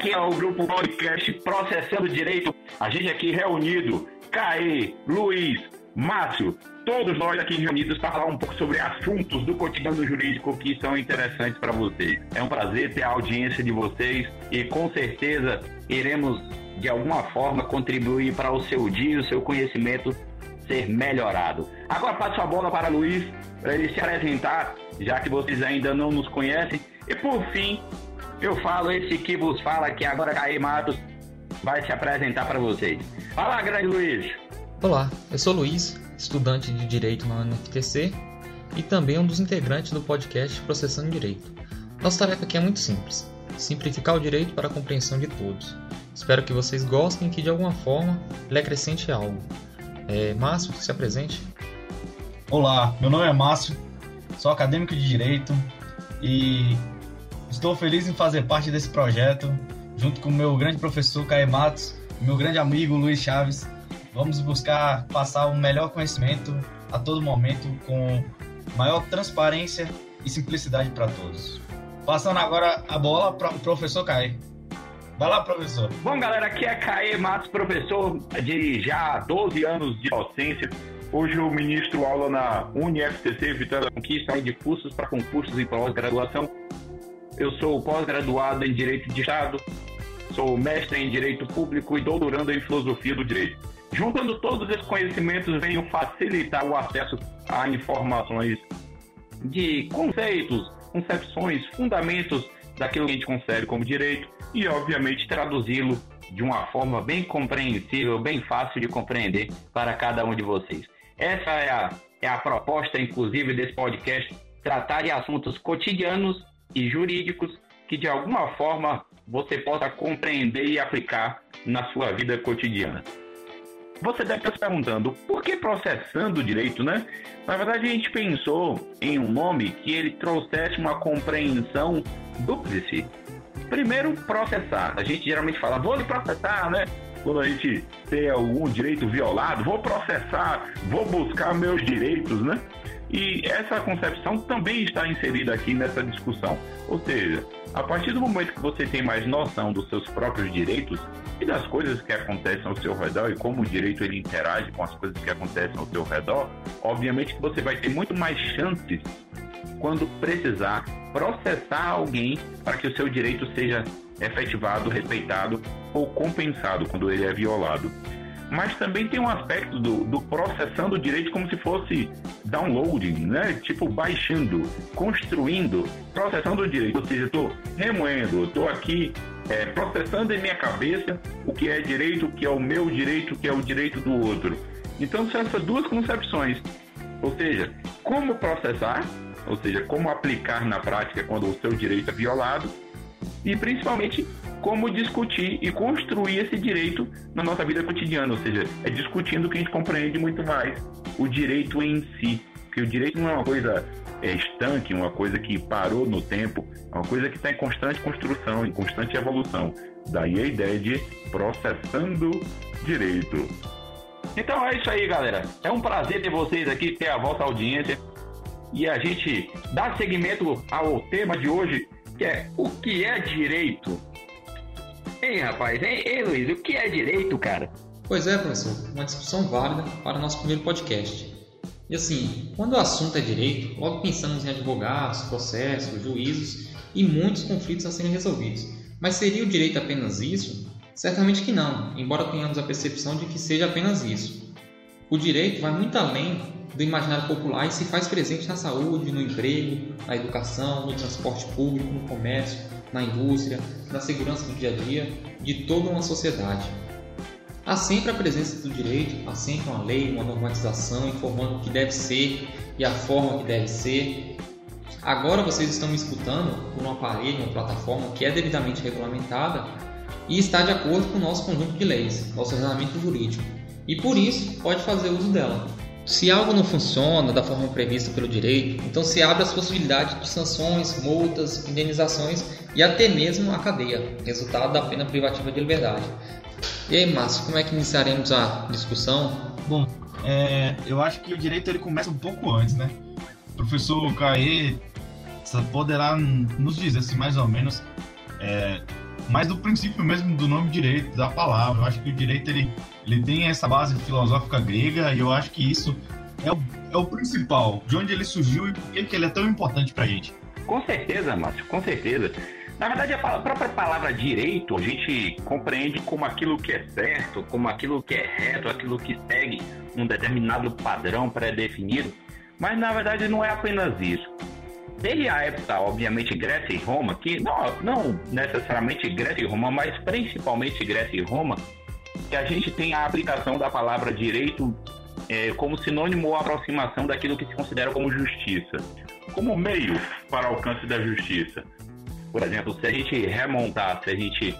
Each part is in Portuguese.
Aqui é o grupo podcast Processando Direito. A gente aqui reunido, Caê, Luiz, Márcio, todos nós aqui reunidos para falar um pouco sobre assuntos do cotidiano jurídico que são interessantes para vocês. É um prazer ter a audiência de vocês e com certeza iremos de alguma forma contribuir para o seu dia, o seu conhecimento ser melhorado. Agora passo a bola para Luiz para ele se apresentar, já que vocês ainda não nos conhecem. E por fim, eu falo esse que vos fala que agora Caí Matos vai se apresentar para vocês. Fala, grande Luiz. Olá, eu sou Luiz, estudante de Direito na UNFTC e também um dos integrantes do podcast Processando Direito. Nossa tarefa aqui é muito simples: simplificar o direito para a compreensão de todos. Espero que vocês gostem e que de alguma forma lhe acrescente algo. É, Márcio, se apresente. Olá, meu nome é Márcio, sou acadêmico de Direito e Estou feliz em fazer parte desse projeto, junto com meu grande professor Caio Matos, meu grande amigo Luiz Chaves. Vamos buscar passar o melhor conhecimento a todo momento com maior transparência e simplicidade para todos. Passando agora a bola para o professor Caio. Vai lá, professor. Bom, galera, aqui é Caê Matos, professor de já 12 anos de docência. Hoje eu ministro aula na UniFTC Vitória da Conquista de cursos para concursos e pós-graduação eu sou pós-graduado em Direito de Estado, sou mestre em Direito Público e doutorando em Filosofia do Direito. Juntando todos esses conhecimentos, venho facilitar o acesso a informações de conceitos, concepções, fundamentos daquilo que a gente concebe como direito e, obviamente, traduzi-lo de uma forma bem compreensível, bem fácil de compreender para cada um de vocês. Essa é a, é a proposta, inclusive, desse podcast, tratar de assuntos cotidianos e jurídicos que de alguma forma você possa compreender e aplicar na sua vida cotidiana. Você deve estar se perguntando, por que processando o direito, né? Na verdade, a gente pensou em um nome que ele trouxesse uma compreensão dúplice. Primeiro, processar. A gente geralmente fala, vou lhe processar, né? Quando a gente tem algum direito violado, vou processar, vou buscar meus direitos, né? E essa concepção também está inserida aqui nessa discussão. Ou seja, a partir do momento que você tem mais noção dos seus próprios direitos e das coisas que acontecem ao seu redor e como o direito ele interage com as coisas que acontecem ao seu redor, obviamente que você vai ter muito mais chances quando precisar processar alguém para que o seu direito seja efetivado, respeitado ou compensado quando ele é violado mas também tem um aspecto do, do processando o direito como se fosse downloading, né? Tipo baixando, construindo, processando o direito. Ou seja, estou remoendo, estou aqui é, processando em minha cabeça o que é direito, o que é o meu direito, o que é o direito do outro. Então são essas duas concepções. Ou seja, como processar, ou seja, como aplicar na prática quando o seu direito é violado, e principalmente como discutir e construir esse direito na nossa vida cotidiana, ou seja, é discutindo que a gente compreende muito mais o direito em si, que o direito não é uma coisa é, estanque, uma coisa que parou no tempo, é uma coisa que está em constante construção, em constante evolução. Daí a ideia de processando direito. Então é isso aí, galera. É um prazer ter vocês aqui, ter a vossa audiência. E a gente dá seguimento ao tema de hoje, que é o que é direito? Ei, rapaz, ei, ei, Luiz, o que é direito, cara? Pois é, professor, uma discussão válida para o nosso primeiro podcast. E assim, quando o assunto é direito, logo pensamos em advogados, processos, juízos e muitos conflitos a serem resolvidos. Mas seria o direito apenas isso? Certamente que não, embora tenhamos a percepção de que seja apenas isso. O direito vai muito além do imaginário popular e se faz presente na saúde, no emprego, na educação, no transporte público, no comércio, na indústria, na segurança do dia a dia de toda uma sociedade. Há sempre a presença do direito, há sempre uma lei, uma normatização informando o que deve ser e a forma que deve ser. Agora vocês estão me escutando por um aparelho, uma plataforma que é devidamente regulamentada e está de acordo com o nosso conjunto de leis, nosso ordenamento jurídico, e por isso pode fazer uso dela. Se algo não funciona da forma prevista pelo direito, então se abre as possibilidades de sanções, multas, indenizações e até mesmo a cadeia, resultado da pena privativa de liberdade. E aí, Márcio, como é que iniciaremos a discussão? Bom, é, eu acho que o direito ele começa um pouco antes, né? O professor Caê poderá nos dizer, assim, mais ou menos, é, mas do princípio mesmo do nome direito, da palavra. Eu acho que o direito ele, ele tem essa base filosófica grega e eu acho que isso é o, é o principal, de onde ele surgiu e por que ele é tão importante pra gente. Com certeza, Márcio, com certeza. Na verdade, a própria palavra direito a gente compreende como aquilo que é certo, como aquilo que é reto, aquilo que segue um determinado padrão pré-definido, mas na verdade não é apenas isso. Desde a época, obviamente, Grécia e Roma, que não, não necessariamente Grécia e Roma, mas principalmente Grécia e Roma, que a gente tem a aplicação da palavra direito é, como sinônimo ou aproximação daquilo que se considera como justiça, como meio para alcance da justiça. Por exemplo, se a gente remontar, se a gente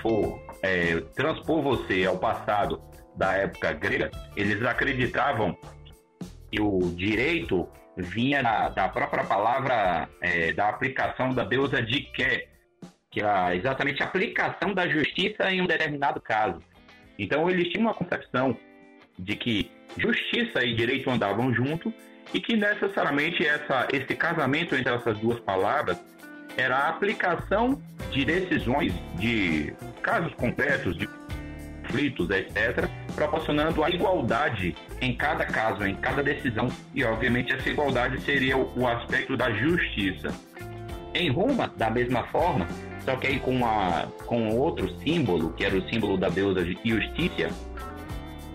for é, transpor você ao passado da época grega, eles acreditavam que o direito vinha da, da própria palavra, é, da aplicação da deusa Diké, que é exatamente a aplicação da justiça em um determinado caso. Então eles tinham uma concepção de que justiça e direito andavam junto e que necessariamente essa, esse casamento entre essas duas palavras era a aplicação de decisões, de casos concretos, de conflitos, etc., proporcionando a igualdade em cada caso, em cada decisão, e obviamente essa igualdade seria o aspecto da justiça. Em Roma, da mesma forma, só que aí com, a, com outro símbolo, que era o símbolo da deusa Justícia,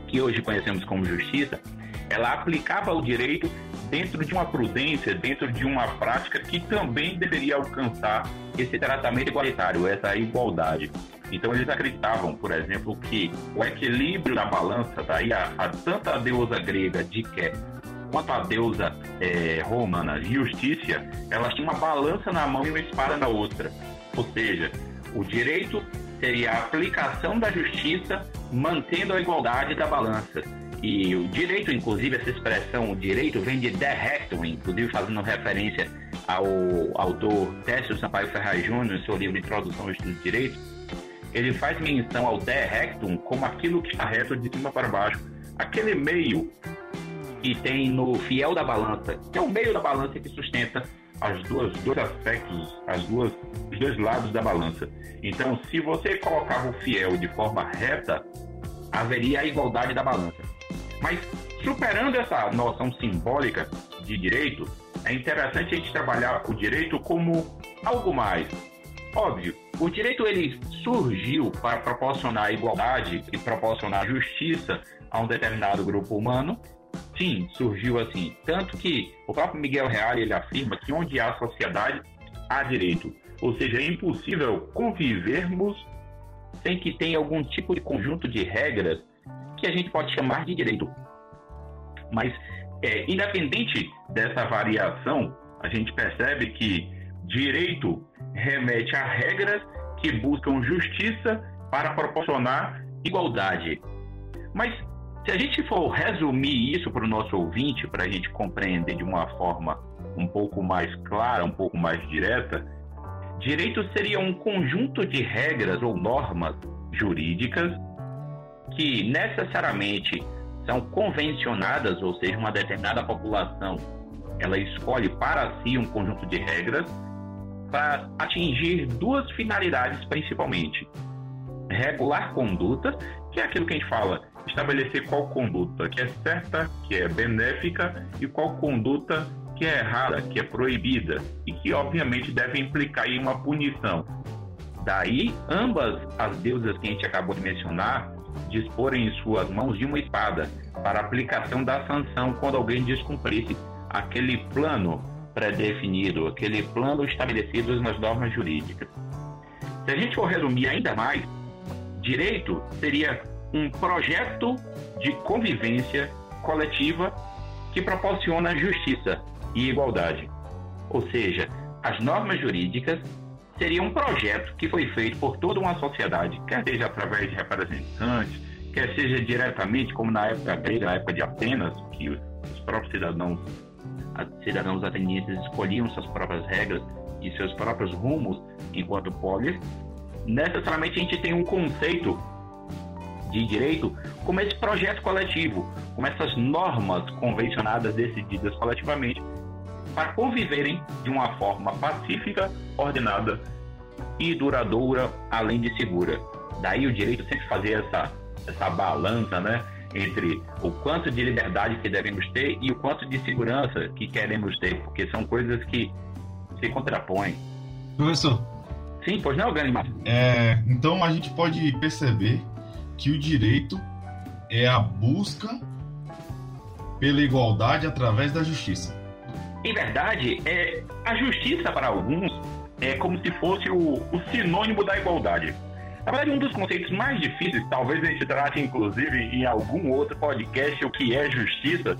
que hoje conhecemos como justiça, ela aplicava o direito dentro de uma prudência, dentro de uma prática que também deveria alcançar esse tratamento igualitário, essa igualdade. Então eles acreditavam, por exemplo, que o equilíbrio da balança, daí a, a tanto a deusa grega Diké quanto a deusa é, romana Justícia, elas tinham uma balança na mão e uma espada na outra. Ou seja, o direito seria a aplicação da justiça mantendo a igualdade da balança. E o direito, inclusive, essa expressão direito vem de rectum, inclusive fazendo referência ao autor Técio Sampaio Ferraz Júnior, em seu livro Introdução ao Estudo de Direito, ele faz menção ao de rectum como aquilo que está reto de cima para baixo. Aquele meio que tem no fiel da balança, que é o meio da balança que sustenta as duas dois aspectos, as duas os dois lados da balança. Então, se você colocava o fiel de forma reta, haveria a igualdade da balança. Mas superando essa noção simbólica de direito, é interessante a gente trabalhar o direito como algo mais. Óbvio, o direito ele surgiu para proporcionar igualdade e proporcionar justiça a um determinado grupo humano. Sim, surgiu assim. Tanto que o próprio Miguel Real ele afirma que onde há sociedade, há direito. Ou seja, é impossível convivermos sem que tenha algum tipo de conjunto de regras que a gente pode chamar de direito. Mas, é, independente dessa variação, a gente percebe que direito remete a regras que buscam justiça para proporcionar igualdade. Mas se a gente for resumir isso para o nosso ouvinte, para a gente compreender de uma forma um pouco mais clara, um pouco mais direta, direito seria um conjunto de regras ou normas jurídicas que necessariamente são convencionadas, ou seja, uma determinada população ela escolhe para si um conjunto de regras para atingir duas finalidades principalmente: regular conduta, que é aquilo que a gente fala, estabelecer qual conduta que é certa, que é benéfica e qual conduta que é errada, que é proibida e que obviamente deve implicar em uma punição. Daí, ambas as deusas que a gente acabou de mencionar disporem em suas mãos de uma espada para aplicação da sanção quando alguém descumprisse aquele plano pré-definido, aquele plano estabelecido nas normas jurídicas. Se a gente for resumir ainda mais, direito seria um projeto de convivência coletiva que proporciona justiça e igualdade. Ou seja, as normas jurídicas seria um projeto que foi feito por toda uma sociedade, quer seja através de representantes, quer seja diretamente, como na época grega, na época de Atenas, que os próprios cidadãos, cidadãos atenienses escolhiam suas próprias regras e seus próprios rumos enquanto polis, necessariamente a gente tem um conceito de direito como esse projeto coletivo, como essas normas convencionadas decididas coletivamente para conviverem de uma forma pacífica, ordenada e duradoura, além de segura. Daí o direito sempre fazer essa, essa balança, né? Entre o quanto de liberdade que devemos ter e o quanto de segurança que queremos ter, porque são coisas que se contrapõem. Professor. Sim, pois não, Ganimar? É, então a gente pode perceber que o direito é a busca pela igualdade através da justiça. Em verdade, é, a justiça para alguns é como se fosse o, o sinônimo da igualdade. Na verdade, um dos conceitos mais difíceis, talvez a gente trate inclusive em algum outro podcast, o que é justiça,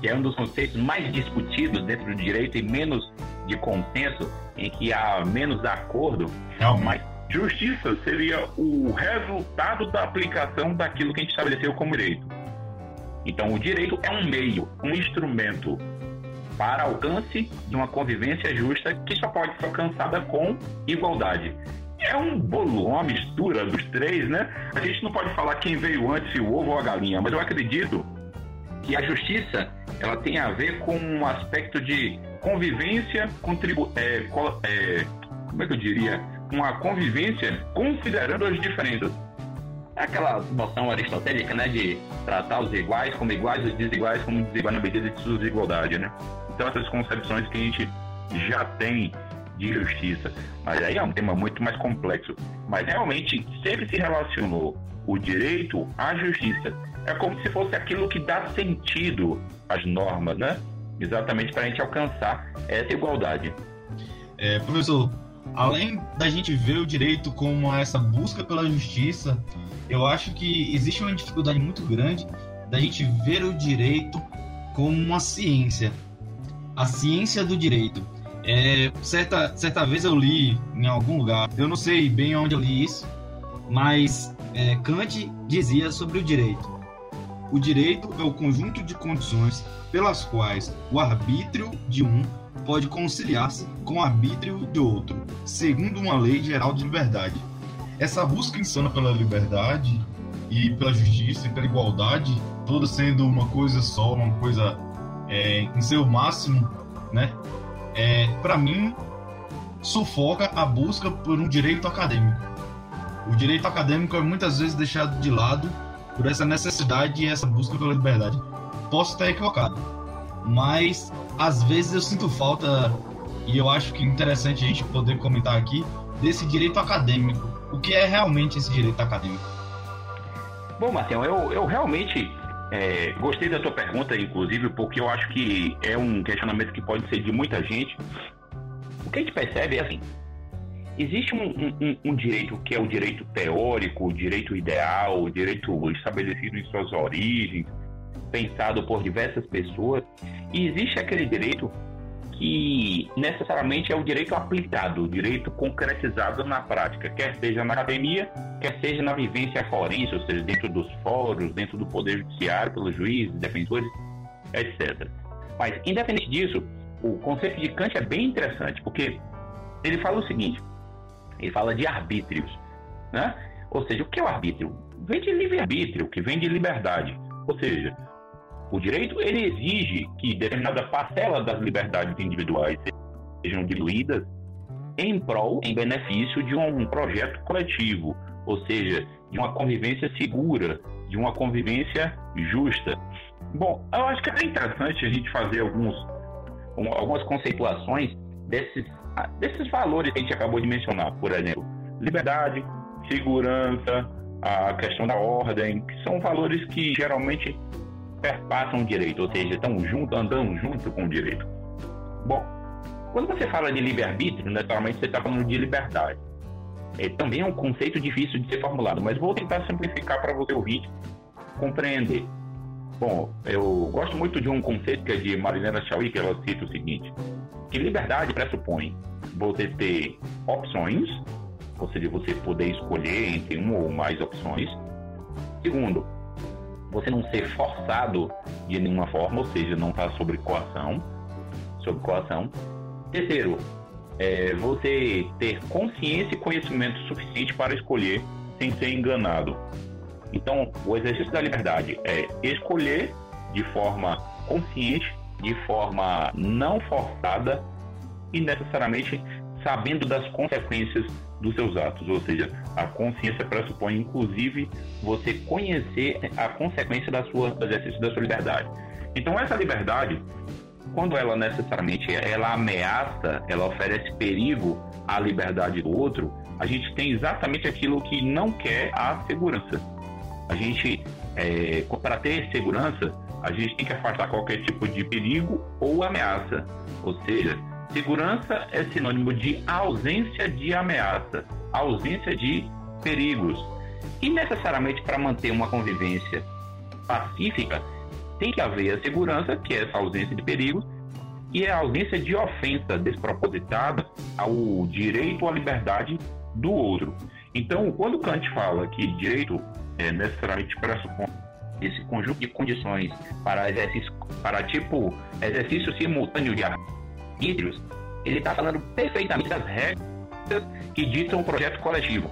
que é um dos conceitos mais discutidos dentro do direito e menos de consenso, em que há menos acordo. Realmente. Mas justiça seria o resultado da aplicação daquilo que a gente estabeleceu como direito. Então, o direito é um meio, um instrumento para alcance de uma convivência justa que só pode ser alcançada com igualdade. É um bolo, uma mistura dos três, né? A gente não pode falar quem veio antes, o ovo ou a galinha, mas eu acredito que a justiça ela tem a ver com um aspecto de convivência, contribu é, é, como é que eu diria? Uma convivência considerando as diferenças. É aquela noção aristotélica, né, de tratar os iguais como iguais, os desiguais como desiguais na medida de sua desigualdade, né? Então essas concepções que a gente já tem de justiça, mas aí é um tema muito mais complexo. Mas realmente sempre se relacionou o direito à justiça. É como se fosse aquilo que dá sentido às normas, né? Exatamente para a gente alcançar essa igualdade. É, professor, além da gente ver o direito como essa busca pela justiça, eu acho que existe uma dificuldade muito grande da gente ver o direito como uma ciência. A ciência do direito. É, certa, certa vez eu li em algum lugar, eu não sei bem onde eu li isso, mas é, Kant dizia sobre o direito. O direito é o conjunto de condições pelas quais o arbítrio de um pode conciliar-se com o arbítrio de outro, segundo uma lei geral de liberdade. Essa busca insana pela liberdade e pela justiça e pela igualdade, toda sendo uma coisa só, uma coisa é, em seu máximo, né? É, para mim, sufoca a busca por um direito acadêmico. O direito acadêmico é muitas vezes deixado de lado por essa necessidade e essa busca pela liberdade. Posso estar equivocado, mas às vezes eu sinto falta e eu acho que é interessante a gente poder comentar aqui desse direito acadêmico. O que é realmente esse direito acadêmico? Bom, Marcelo, eu, eu realmente é, gostei da tua pergunta, inclusive, porque eu acho que é um questionamento que pode ser de muita gente. O que a gente percebe é assim: existe um, um, um, direito que é o direito teórico, o direito ideal, o direito estabelecido em suas origens, pensado por diversas pessoas, e existe aquele direito que necessariamente é o direito aplicado, o direito concretizado na prática, quer seja na academia, quer seja na vivência forense, ou seja, dentro dos fóruns, dentro do poder judiciário, pelos juízes, defensores, etc. Mas, independente disso, o conceito de Kant é bem interessante, porque ele fala o seguinte: ele fala de arbítrios, né? Ou seja, o que é o arbítrio? Vem de livre-arbítrio, que vem de liberdade. Ou seja, o direito ele exige que determinada parcela das liberdades individuais sejam diluídas em prol, em benefício de um projeto coletivo, ou seja, de uma convivência segura, de uma convivência justa. Bom, eu acho que é interessante a gente fazer alguns, algumas conceituações desses, desses valores que a gente acabou de mencionar. Por exemplo, liberdade, segurança, a questão da ordem, que são valores que geralmente perpassam o direito, ou seja, estão junto, andando junto com o direito. Bom, quando você fala de livre-arbítrio, naturalmente você está falando de liberdade. É, também é um conceito difícil de ser formulado, mas vou tentar simplificar para você ouvir compreender. Bom, eu gosto muito de um conceito que é de Marilena Chauí, que ela cita o seguinte, que liberdade pressupõe você ter opções, ou seja, você poder escolher entre uma ou mais opções. Segundo, você não ser forçado de nenhuma forma, ou seja, não estar tá sobre coação, sob coação. Terceiro, é você ter consciência e conhecimento suficiente para escolher sem ser enganado. Então, o exercício da liberdade é escolher de forma consciente, de forma não forçada e necessariamente sabendo das consequências dos seus atos, ou seja, a consciência pressupõe inclusive você conhecer a consequência da sua, do exercício da sua liberdade. Então essa liberdade, quando ela necessariamente ela ameaça, ela oferece perigo à liberdade do outro, a gente tem exatamente aquilo que não quer a segurança. A gente, é, para ter segurança, a gente tem que afastar qualquer tipo de perigo ou ameaça. Ou seja, segurança é sinônimo de ausência de ameaça, ausência de perigos. E necessariamente para manter uma convivência pacífica, tem que haver a segurança, que é essa ausência de perigos, e a ausência de ofensa despropositada ao direito à liberdade do outro. Então, quando Kant fala que direito é, necessariamente pressupõe esse conjunto de condições para exercício, para tipo exercício simultâneo de ele está falando perfeitamente das regras que ditam o projeto coletivo.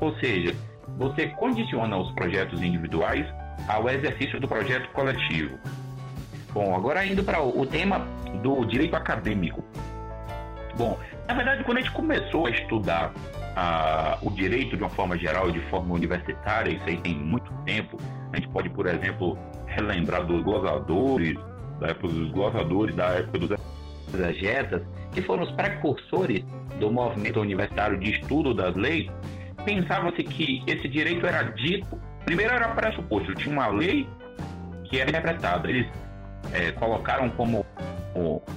Ou seja, você condiciona os projetos individuais ao exercício do projeto coletivo. Bom, agora indo para o tema do direito acadêmico. Bom, na verdade, quando a gente começou a estudar a, o direito de uma forma geral, de forma universitária, isso aí tem muito tempo. A gente pode, por exemplo, relembrar dos glossadores, da época dos glossadores, da época dos exegetas, que foram os precursores do movimento universitário de estudo das leis. Pensava-se que esse direito era dito, primeiro era pressuposto, tinha uma lei que era interpretada. Eles é, colocaram como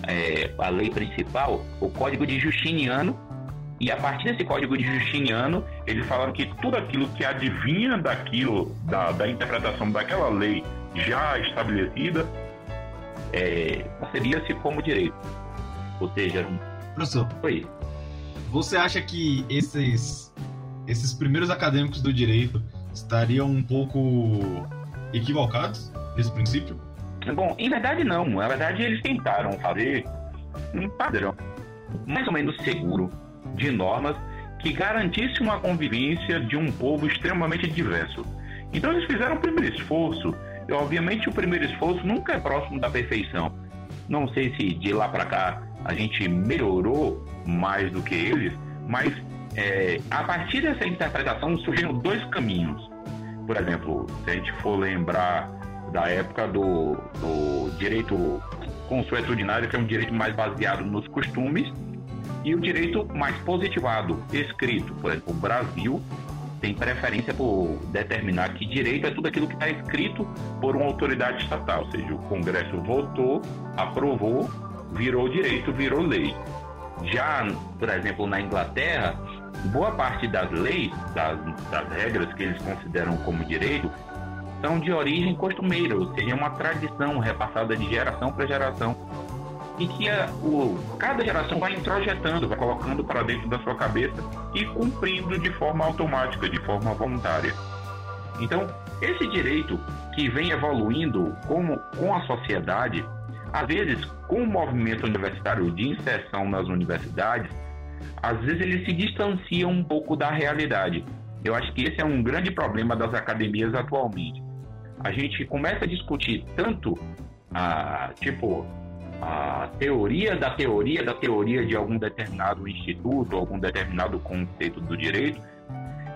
é, a lei principal o Código de Justiniano, e a partir desse código de Justiniano, eles falaram que tudo aquilo que adivinha daquilo, da, da interpretação daquela lei já estabelecida, é, se como direito. Ou seja, professor, Oi. você acha que esses, esses primeiros acadêmicos do direito estariam um pouco equivocados nesse princípio? Bom, em verdade não. Na verdade, eles tentaram fazer um padrão mais ou menos seguro de normas que garantisse uma convivência de um povo extremamente diverso. Então eles fizeram o primeiro esforço, e obviamente o primeiro esforço nunca é próximo da perfeição. Não sei se de lá para cá a gente melhorou mais do que eles, mas é, a partir dessa interpretação surgiram dois caminhos. Por exemplo, se a gente for lembrar da época do, do direito consuetudinário, que é um direito mais baseado nos costumes, e o direito mais positivado, escrito. Por exemplo, o Brasil tem preferência por determinar que direito é tudo aquilo que está escrito por uma autoridade estatal, ou seja, o Congresso votou, aprovou, virou direito, virou lei. Já, por exemplo, na Inglaterra, boa parte das leis, das, das regras que eles consideram como direito, são de origem costumeira, ou seja, uma tradição repassada de geração para geração e que a, o, cada geração vai introjetando, vai colocando para dentro da sua cabeça e cumprindo de forma automática, de forma voluntária. Então, esse direito que vem evoluindo como, com a sociedade, às vezes com o movimento universitário de inserção nas universidades, às vezes ele se distancia um pouco da realidade. Eu acho que esse é um grande problema das academias atualmente. A gente começa a discutir tanto, a, tipo, a teoria da teoria da teoria de algum determinado instituto, algum determinado conceito do direito,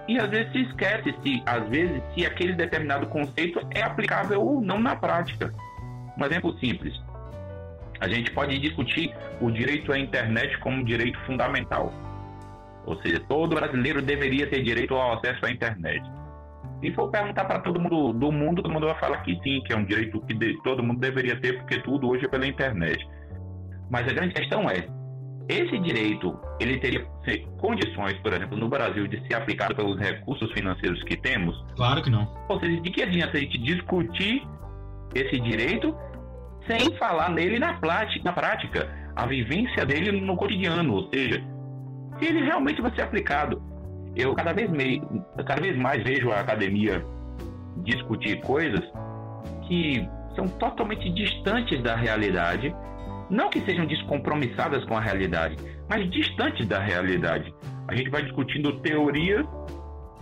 e às vezes se esquece se, às vezes, se aquele determinado conceito é aplicável ou não na prática. Um exemplo simples. A gente pode discutir o direito à internet como direito fundamental. Ou seja, todo brasileiro deveria ter direito ao acesso à internet. Se for perguntar para todo mundo do mundo, todo mundo vai falar que sim, que é um direito que de, todo mundo deveria ter, porque tudo hoje é pela internet. Mas a grande questão é, esse direito, ele teria condições, por exemplo, no Brasil, de ser aplicado pelos recursos financeiros que temos? Claro que não. Ou seja, de que adianta a gente discutir esse direito sem falar nele na, prática, na prática, a vivência dele no cotidiano, ou seja, se ele realmente vai ser aplicado eu cada vez, cada vez mais vejo a academia discutir coisas que são totalmente distantes da realidade, não que sejam descompromissadas com a realidade, mas distantes da realidade. A gente vai discutindo teorias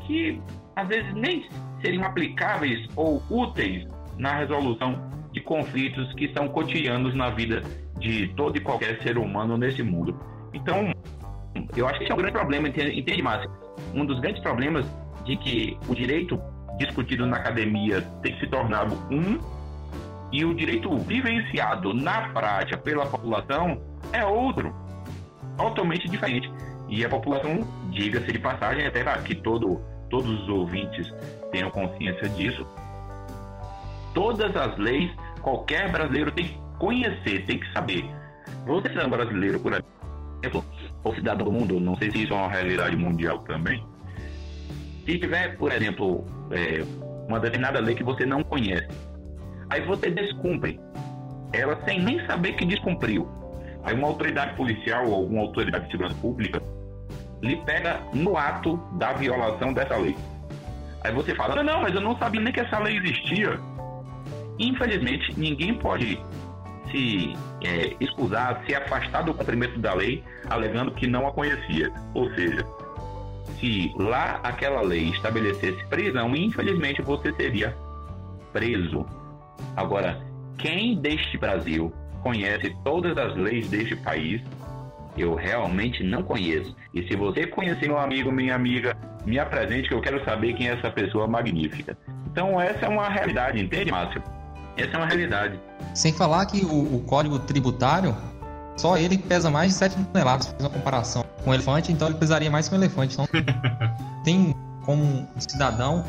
que às vezes nem seriam aplicáveis ou úteis na resolução conflitos que são cotidianos na vida de todo e qualquer ser humano nesse mundo. Então, Eu acho que esse é um grande problema, entende, Márcio? Um dos grandes problemas de que o direito discutido na academia tem se tornado um e o direito vivenciado na prática pela população é outro, totalmente diferente. E a população, diga-se de passagem, até para que todo, todos os ouvintes tenham consciência disso, todas as leis, qualquer brasileiro tem que conhecer, tem que saber. Você é um brasileiro, por exemplo, ou cidadão do mundo, não sei se isso é uma realidade mundial também, se tiver, por exemplo, é, uma determinada lei que você não conhece, aí você descumpre ela sem nem saber que descumpriu. Aí uma autoridade policial ou alguma autoridade de segurança pública lhe pega no ato da violação dessa lei. Aí você fala, não, mas eu não sabia nem que essa lei existia. Infelizmente, ninguém pode se é, excusar, se afastar do cumprimento da lei, alegando que não a conhecia. Ou seja, se lá aquela lei estabelecesse prisão, infelizmente você seria preso. Agora, quem deste Brasil conhece todas as leis deste país, eu realmente não conheço. E se você conhecer meu amigo, minha amiga, me apresente que eu quero saber quem é essa pessoa magnífica. Então essa é uma realidade, entende, Márcio? Essa é uma realidade. Sem falar que o, o código tributário, só ele pesa mais de 7 toneladas, faz uma comparação com um elefante, então ele pesaria mais que um elefante. Então, tem como um cidadão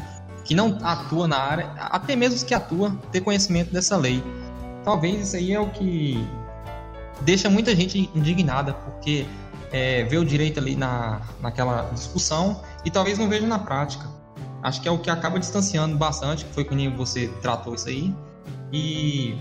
que não atua na área, até mesmo os que atua, ter conhecimento dessa lei. Talvez isso aí é o que deixa muita gente indignada, porque é, vê o direito ali na, naquela discussão e talvez não veja na prática. Acho que é o que acaba distanciando bastante, que foi como você tratou isso aí. E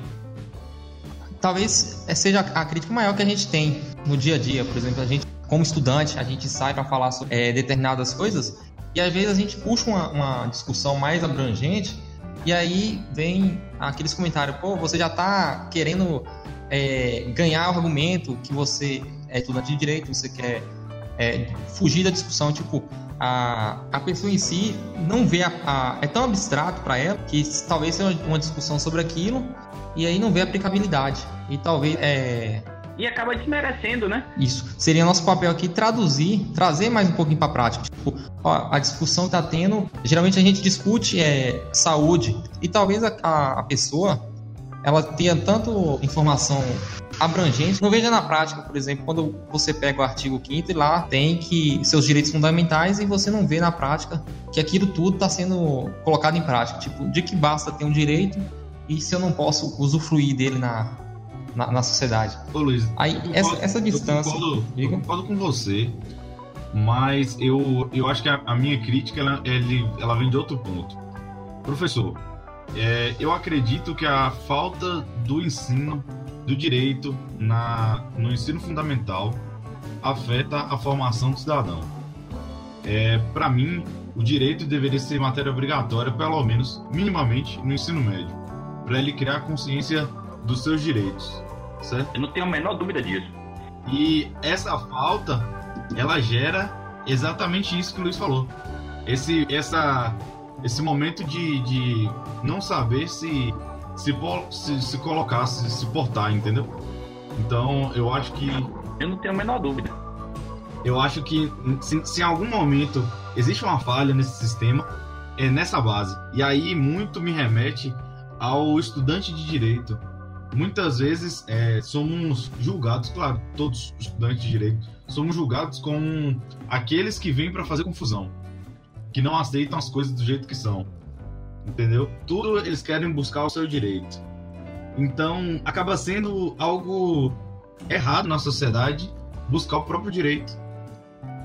talvez seja a crítica maior que a gente tem no dia a dia. Por exemplo, a gente, como estudante, a gente sai para falar sobre é, determinadas coisas e às vezes a gente puxa uma, uma, discussão mais abrangente e aí vem aqueles comentários: pô, você já está querendo é, ganhar o argumento que você é estudante de direito, você quer é, fugir da discussão, tipo, a, a pessoa em si não vê a, a é tão abstrato para ela que talvez seja uma discussão sobre aquilo e aí não vê aplicabilidade e talvez é e acaba desmerecendo, né? Isso. Seria nosso papel aqui traduzir, trazer mais um pouquinho para prática. Tipo, ó, a discussão tá tendo. Geralmente a gente discute é, saúde e talvez a, a, a pessoa ela tenha tanto informação abrangente, não veja na prática, por exemplo, quando você pega o artigo 5 e lá tem que seus direitos fundamentais e você não vê na prática que aquilo tudo está sendo colocado em prática. Tipo, de que basta ter um direito e se eu não posso usufruir dele na, na, na sociedade. Ô Luiz, aí essa, essa distância. Eu concordo, eu concordo, com você, mas eu, eu acho que a, a minha crítica ela, ela vem de outro ponto. Professor, é, eu acredito que a falta do ensino do direito na, no ensino fundamental afeta a formação do cidadão. É, Para mim, o direito deveria ser matéria obrigatória, pelo menos minimamente, no ensino médio, para ele criar consciência dos seus direitos, certo? Eu não tenho a menor dúvida disso. E essa falta, ela gera exatamente isso que o Luiz falou. Esse, essa, esse momento de, de não saber se se, se, se colocar, se, se portar, entendeu? Então, eu acho que. Eu não tenho a menor dúvida. Eu acho que se, se em algum momento existe uma falha nesse sistema, é nessa base. E aí muito me remete ao estudante de direito. Muitas vezes é, somos julgados, claro, todos estudantes de direito, somos julgados como aqueles que vêm para fazer confusão, que não aceitam as coisas do jeito que são entendeu? Tudo eles querem buscar o seu direito. Então, acaba sendo algo errado na sociedade buscar o próprio direito.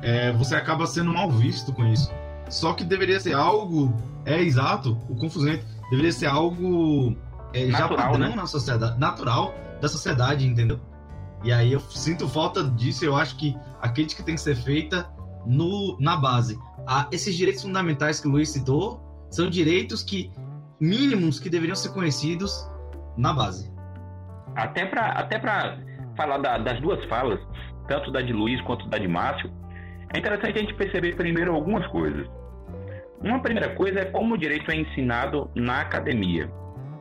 É, você acaba sendo mal visto com isso. Só que deveria ser algo, é exato, o confusante, deveria ser algo é, natural, já padrão né? na sociedade, natural da sociedade, entendeu? E aí eu sinto falta disso, eu acho que a crítica tem que ser feita no, na base. Ah, esses direitos fundamentais que o Luiz citou, são direitos que mínimos que deveriam ser conhecidos na base. Até para até falar da, das duas falas, tanto da de Luiz quanto da de Márcio, é interessante a gente perceber primeiro algumas coisas. Uma primeira coisa é como o direito é ensinado na academia.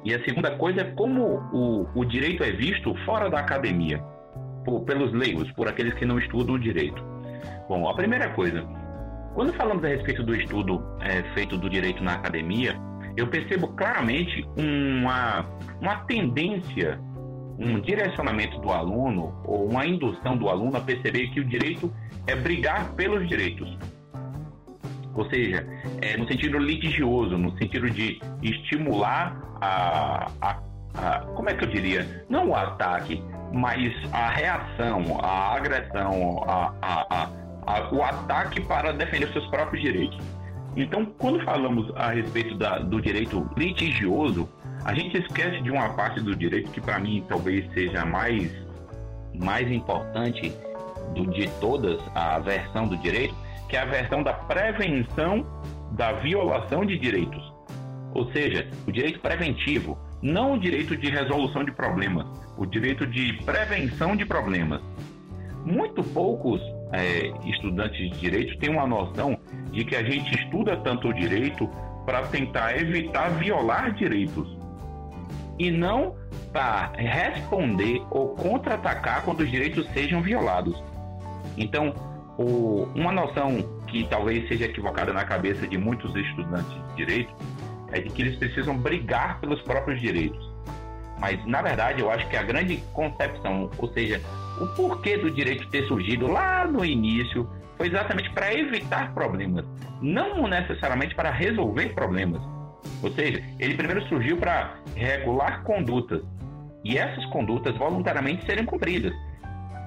E a segunda coisa é como o, o direito é visto fora da academia, por, pelos leigos, por aqueles que não estudam o direito. Bom, a primeira coisa, quando falamos a respeito do estudo é, feito do direito na academia, eu percebo claramente uma, uma tendência, um direcionamento do aluno ou uma indução do aluno a perceber que o direito é brigar pelos direitos. Ou seja, é, no sentido litigioso, no sentido de estimular a, a, a, como é que eu diria? Não o ataque, mas a reação, a agressão, a, a, a, o ataque para defender seus próprios direitos. Então, quando falamos a respeito da, do direito litigioso, a gente esquece de uma parte do direito que, para mim, talvez seja mais, mais importante do, de todas, a versão do direito, que é a versão da prevenção da violação de direitos. Ou seja, o direito preventivo, não o direito de resolução de problemas, o direito de prevenção de problemas. Muito poucos é, estudantes de direito têm uma noção de que a gente estuda tanto o direito para tentar evitar violar direitos e não para responder ou contra-atacar quando os direitos sejam violados. Então, o, uma noção que talvez seja equivocada na cabeça de muitos estudantes de direito é de que eles precisam brigar pelos próprios direitos. Mas, na verdade, eu acho que a grande concepção, ou seja, o porquê do direito ter surgido lá no início, foi exatamente para evitar problemas, não necessariamente para resolver problemas. Ou seja, ele primeiro surgiu para regular condutas e essas condutas voluntariamente serem cumpridas.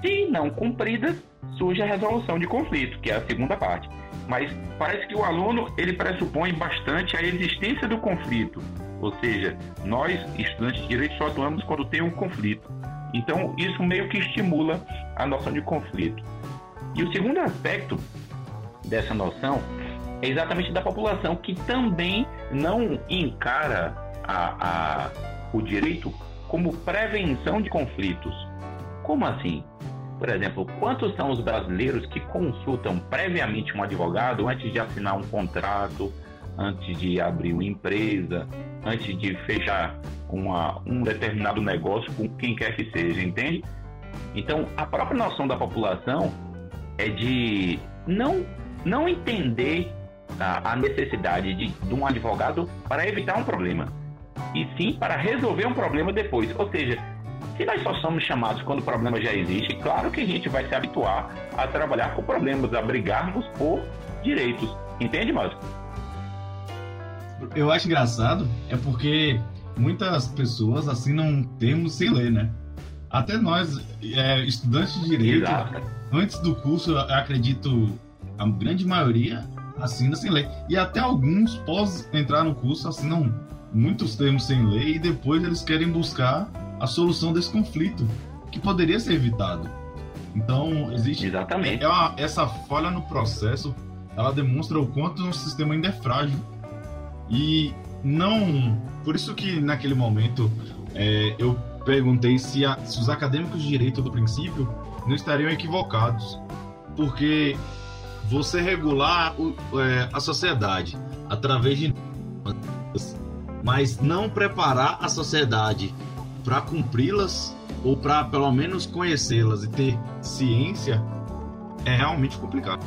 Se não cumpridas, surge a resolução de conflito, que é a segunda parte. Mas parece que o aluno ele pressupõe bastante a existência do conflito. Ou seja, nós, estudantes de direito, só atuamos quando tem um conflito. Então, isso meio que estimula a noção de conflito. E o segundo aspecto dessa noção é exatamente da população que também não encara a, a, o direito como prevenção de conflitos. Como assim? Por exemplo, quantos são os brasileiros que consultam previamente um advogado antes de assinar um contrato, antes de abrir uma empresa, antes de fechar uma, um determinado negócio com quem quer que seja, entende? Então, a própria noção da população é de não, não entender a, a necessidade de, de um advogado para evitar um problema, e sim para resolver um problema depois. Ou seja, se nós só somos chamados quando o problema já existe, claro que a gente vai se habituar a trabalhar com problemas, a brigarmos por direitos. Entende, Márcio? Eu acho engraçado, é porque muitas pessoas assinam termos sem ler, né? Até nós, é, estudantes de direito, Exato. antes do curso, acredito, a grande maioria assina sem ler. E até alguns, pós entrar no curso, assinam muitos termos sem ler e depois eles querem buscar a solução desse conflito, que poderia ser evitado. Então, existe. Exatamente. É uma, essa falha no processo, ela demonstra o quanto o nosso sistema ainda é frágil. E não. Por isso que naquele momento é, eu perguntei se, a, se os acadêmicos de direito do princípio não estariam equivocados. Porque você regular o, é, a sociedade através de. Mas não preparar a sociedade para cumpri-las ou para pelo menos conhecê-las e ter ciência é realmente complicado.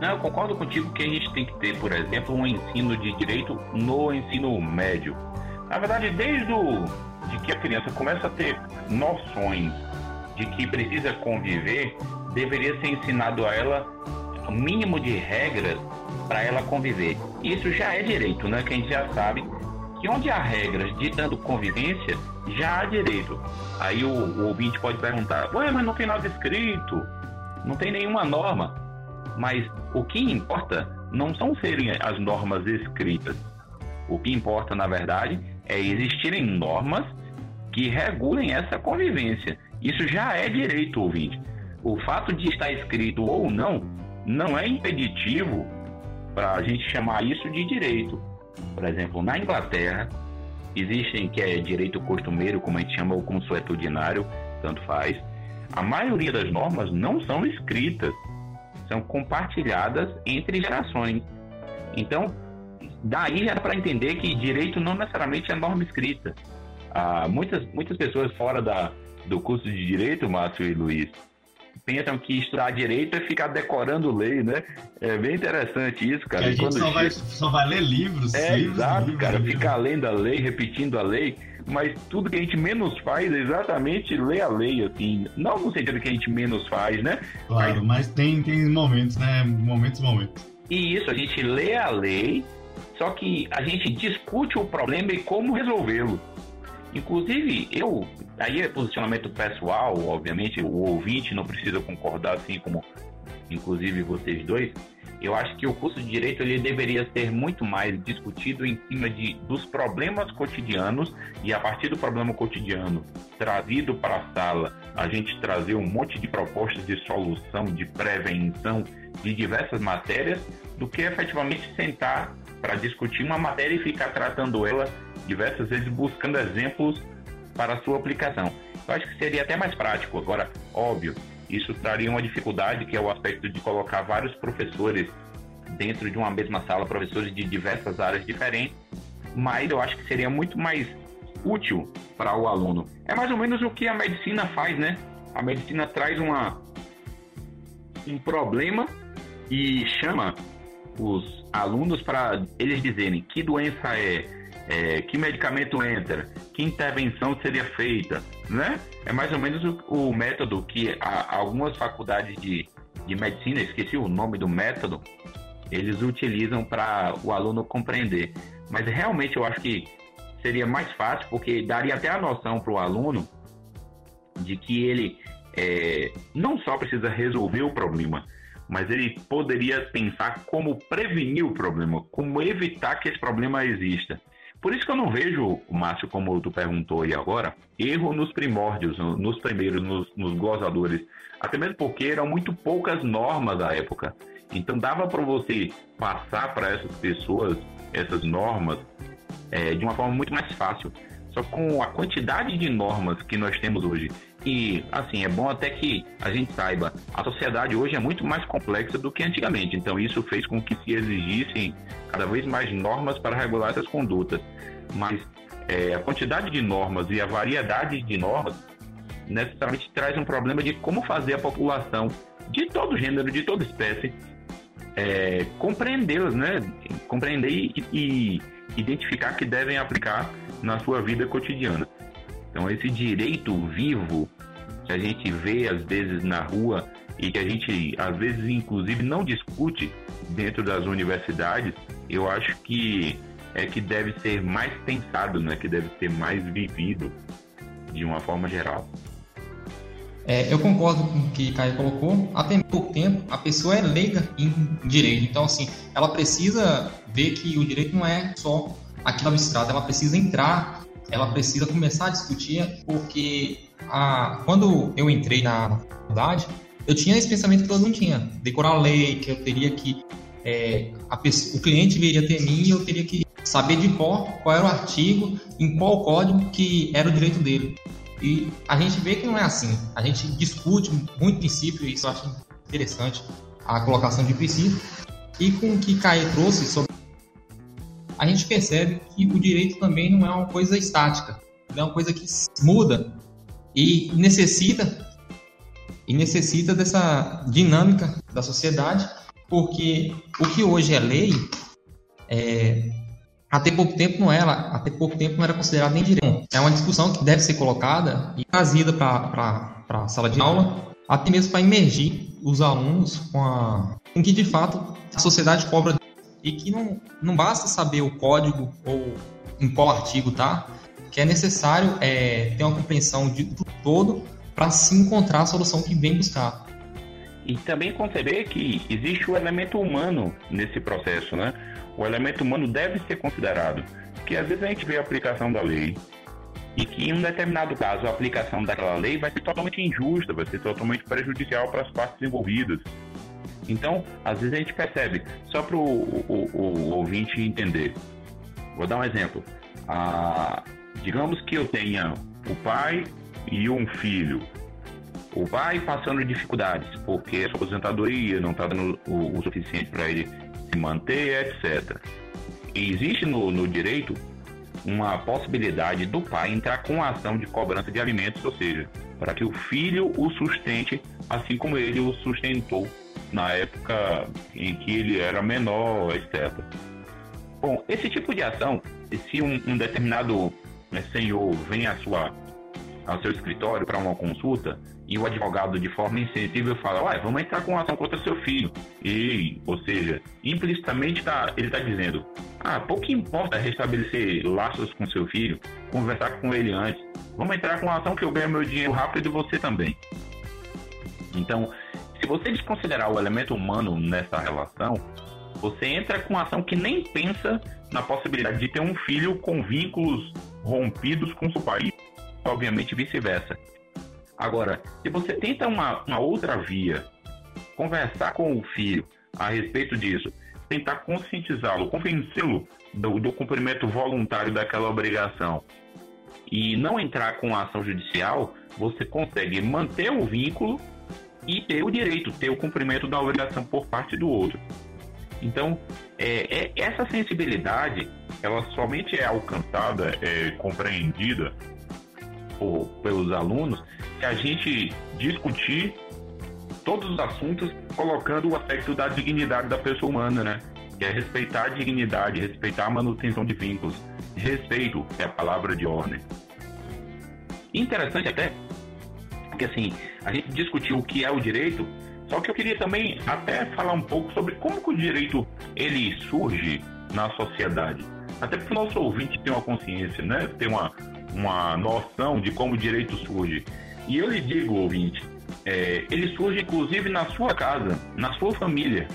Não, eu concordo contigo que a gente tem que ter, por exemplo, um ensino de direito no ensino médio. Na verdade, desde o, de que a criança começa a ter noções de que precisa conviver, deveria ser ensinado a ela o mínimo de regras para ela conviver. Isso já é direito, né? Que a gente já sabe que onde há regras ditando convivência, já há direito. Aí o, o ouvinte pode perguntar: Ué, mas não tem nada escrito, não tem nenhuma norma. Mas o que importa não são serem as normas escritas. O que importa, na verdade, é existirem normas que regulem essa convivência. Isso já é direito, ouvinte. O fato de estar escrito ou não não é impeditivo para a gente chamar isso de direito. Por exemplo, na Inglaterra, existem que é direito costumeiro, como a gente chama, ou consuetudinário, tanto faz. A maioria das normas não são escritas, são compartilhadas entre gerações. Então, daí já dá para entender que direito não necessariamente é norma escrita. Ah, muitas, muitas pessoas fora da, do curso de direito, Márcio e Luiz, pensam que estudar direito é ficar decorando lei, né? É bem interessante isso, cara. Que a gente só, vai, só vai ler livros. É, livros, exato, livros, cara. livros. Ficar lendo a lei, repetindo a lei. Mas tudo que a gente menos faz é exatamente ler a lei, assim. Não no sentido que a gente menos faz, né? Claro, mas, mas tem, tem momentos, né? Momentos, momentos. E isso, a gente lê a lei, só que a gente discute o problema e como resolvê-lo. Inclusive, eu, aí é posicionamento pessoal, obviamente, o ouvinte não precisa concordar assim como, inclusive, vocês dois. Eu acho que o curso de direito ele deveria ser muito mais discutido em cima de, dos problemas cotidianos e a partir do problema cotidiano trazido para a sala, a gente trazer um monte de propostas de solução, de prevenção de diversas matérias, do que efetivamente sentar para discutir uma matéria e ficar tratando ela diversas vezes buscando exemplos para a sua aplicação. Eu acho que seria até mais prático. Agora, óbvio, isso traria uma dificuldade que é o aspecto de colocar vários professores dentro de uma mesma sala, professores de diversas áreas diferentes, mas eu acho que seria muito mais útil para o aluno. É mais ou menos o que a medicina faz, né? A medicina traz uma, um problema e chama os alunos para eles dizerem que doença é, é, que medicamento entra, que intervenção seria feita, né? É mais ou menos o, o método que a, algumas faculdades de, de medicina, esqueci o nome do método, eles utilizam para o aluno compreender. Mas realmente eu acho que seria mais fácil, porque daria até a noção para o aluno de que ele é, não só precisa resolver o problema, mas ele poderia pensar como prevenir o problema, como evitar que esse problema exista. Por isso que eu não vejo, Márcio, como tu perguntou aí agora, erro nos primórdios, nos primeiros, nos, nos glossadores. Até mesmo porque eram muito poucas normas da época. Então dava para você passar para essas pessoas essas normas é, de uma forma muito mais fácil. Só com a quantidade de normas que nós temos hoje, e assim, é bom até que a gente saiba, a sociedade hoje é muito mais complexa do que antigamente. Então isso fez com que se exigissem cada vez mais normas para regular essas condutas. Mas é, a quantidade de normas e a variedade de normas necessariamente traz um problema de como fazer a população de todo gênero, de toda espécie, é, compreendê-las, né? Compreender e, e identificar que devem aplicar na sua vida cotidiana. Então, esse direito vivo que a gente vê às vezes na rua e que a gente às vezes inclusive não discute dentro das universidades, eu acho que é que deve ser mais pensado, né? Que deve ser mais vivido de uma forma geral. É, eu concordo com o que Caio colocou. Até pouco tempo, a pessoa é leiga em direito. Então, assim, ela precisa ver que o direito não é só aquilo abstrato, ela precisa entrar, ela precisa começar a discutir, porque a, quando eu entrei na faculdade, eu tinha esse pensamento que todo mundo tinha: decorar a lei, que eu teria que. É, o cliente viria ter mim e eu teria que saber de qual, qual era o artigo, em qual código que era o direito dele. E a gente vê que não é assim. A gente discute muito princípio, e isso eu acho interessante, a colocação de princípio. E com o que Caio trouxe sobre. A gente percebe que o direito também não é uma coisa estática, é uma coisa que muda e necessita e necessita dessa dinâmica da sociedade, porque o que hoje é lei, é, até pouco tempo não era, até pouco tempo não era considerado nem direito. É uma discussão que deve ser colocada e trazida para a sala de aula, até mesmo para emergir os alunos com, a, com que de fato a sociedade cobra e que não, não basta saber o código ou em qual artigo tá, que é necessário é, ter uma compreensão de tudo todo para se encontrar a solução que vem buscar. E também conceber que existe o elemento humano nesse processo, né? o elemento humano deve ser considerado. Porque às vezes a gente vê a aplicação da lei e que em um determinado caso a aplicação daquela lei vai ser totalmente injusta, vai ser totalmente prejudicial para as partes envolvidas. Então, às vezes a gente percebe, só para o, o, o, ouvinte entender. Vou dar um exemplo. Ah, digamos que eu tenha o pai e um filho. O pai passando dificuldades, porque a sua aposentadoria não está dando o, o suficiente para ele se manter, etc. E existe no, no direito uma possibilidade do pai entrar com a ação de cobrança de alimentos, ou seja, para que o filho o sustente assim como ele o sustentou na época em que ele era menor, etc. Bom, esse tipo de ação, se um, um determinado né, senhor vem à sua, ao seu escritório para uma consulta e o advogado, de forma insensível, fala: Ué, vamos entrar com ação contra seu filho. E, ou seja, implicitamente tá, ele está dizendo: Ah, pouco importa restabelecer laços com seu filho, conversar com ele antes. Vamos entrar com ação que eu ganho meu dinheiro rápido e você também. Então, se você desconsiderar o elemento humano nessa relação, você entra com ação que nem pensa na possibilidade de ter um filho com vínculos rompidos com seu pai, obviamente vice-versa. Agora, se você tenta uma, uma outra via, conversar com o filho a respeito disso, tentar conscientizá-lo, convencê-lo do, do cumprimento voluntário daquela obrigação e não entrar com a ação judicial, você consegue manter o vínculo e ter o direito, ter o cumprimento da obrigação por parte do outro. Então, é, é, essa sensibilidade, ela somente é alcançada, é compreendida por, pelos alunos se a gente discutir todos os assuntos colocando o aspecto da dignidade da pessoa humana, né? Que é respeitar a dignidade, respeitar a manutenção de vínculos. Respeito é a palavra de ordem. Interessante até porque assim, a gente discutiu o que é o direito, só que eu queria também até falar um pouco sobre como que o direito ele surge na sociedade. Até porque o nosso ouvinte tem uma consciência, né? Tem uma, uma noção de como o direito surge. E eu lhe digo, ouvinte, é, ele surge inclusive na sua casa, na sua família.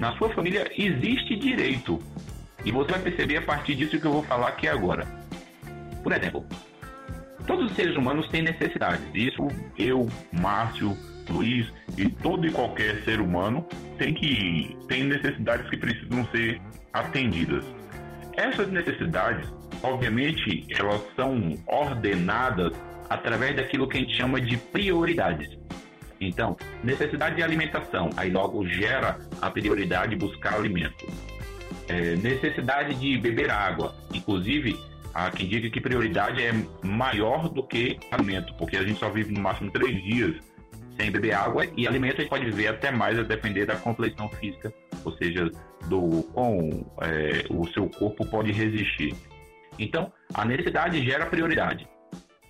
Na sua família existe direito. E você vai perceber a partir disso que eu vou falar aqui agora. Por exemplo, Todos os seres humanos têm necessidades. Isso eu, Márcio, Luiz e todo e qualquer ser humano tem que tem necessidades que precisam ser atendidas. Essas necessidades, obviamente, elas são ordenadas através daquilo que a gente chama de prioridades. Então, necessidade de alimentação, aí logo gera a prioridade de buscar alimento. É, necessidade de beber água, inclusive Há quem diga que prioridade é maior do que alimento, porque a gente só vive no máximo três dias sem beber água e alimento a gente pode viver até mais a depender da complexão física, ou seja, do com é, o seu corpo pode resistir. Então, a necessidade gera prioridade.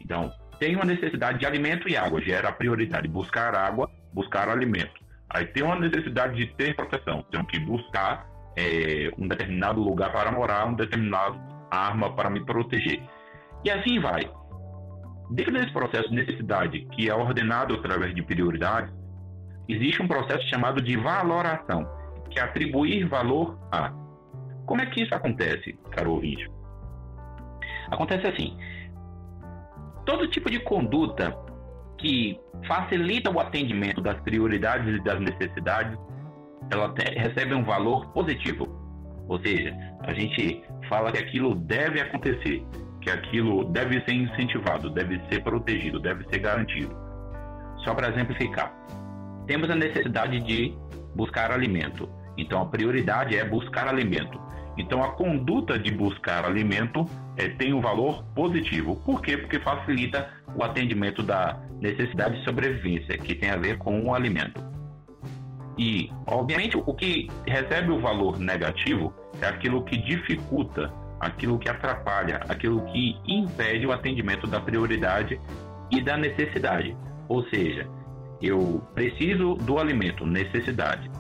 Então, tem uma necessidade de alimento e água, gera prioridade. Buscar água, buscar alimento. Aí tem uma necessidade de ter proteção, tem que buscar é, um determinado lugar para morar, um determinado arma para me proteger. E assim vai. Dentro desse processo de necessidade, que é ordenado através de prioridades, existe um processo chamado de valoração, que é atribuir valor a. Como é que isso acontece, caro ouvinte? Acontece assim: todo tipo de conduta que facilita o atendimento das prioridades e das necessidades, ela recebe um valor positivo. Ou seja, a gente fala que aquilo deve acontecer, que aquilo deve ser incentivado, deve ser protegido, deve ser garantido. Só para exemplificar, temos a necessidade de buscar alimento. Então a prioridade é buscar alimento. Então a conduta de buscar alimento é, tem um valor positivo. Por quê? Porque facilita o atendimento da necessidade de sobrevivência, que tem a ver com o alimento. E, obviamente, o que recebe o valor negativo é aquilo que dificulta, aquilo que atrapalha, aquilo que impede o atendimento da prioridade e da necessidade. Ou seja, eu preciso do alimento, necessidade.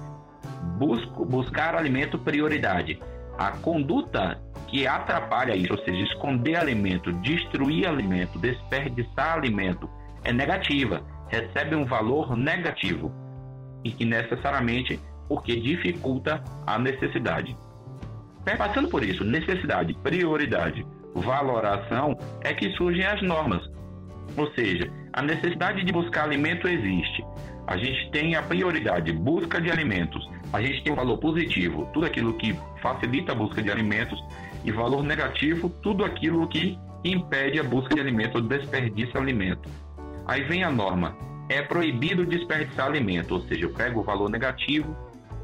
Busco buscar alimento, prioridade. A conduta que atrapalha isso, ou seja, esconder alimento, destruir alimento, desperdiçar alimento, é negativa, recebe um valor negativo e que necessariamente porque dificulta a necessidade. Passando por isso, necessidade, prioridade, valoração, é que surgem as normas. Ou seja, a necessidade de buscar alimento existe. A gente tem a prioridade, busca de alimentos. A gente tem o valor positivo, tudo aquilo que facilita a busca de alimentos, e valor negativo, tudo aquilo que impede a busca de alimento ou desperdiça alimento. Aí vem a norma, é proibido desperdiçar alimento, ou seja, eu pego o valor negativo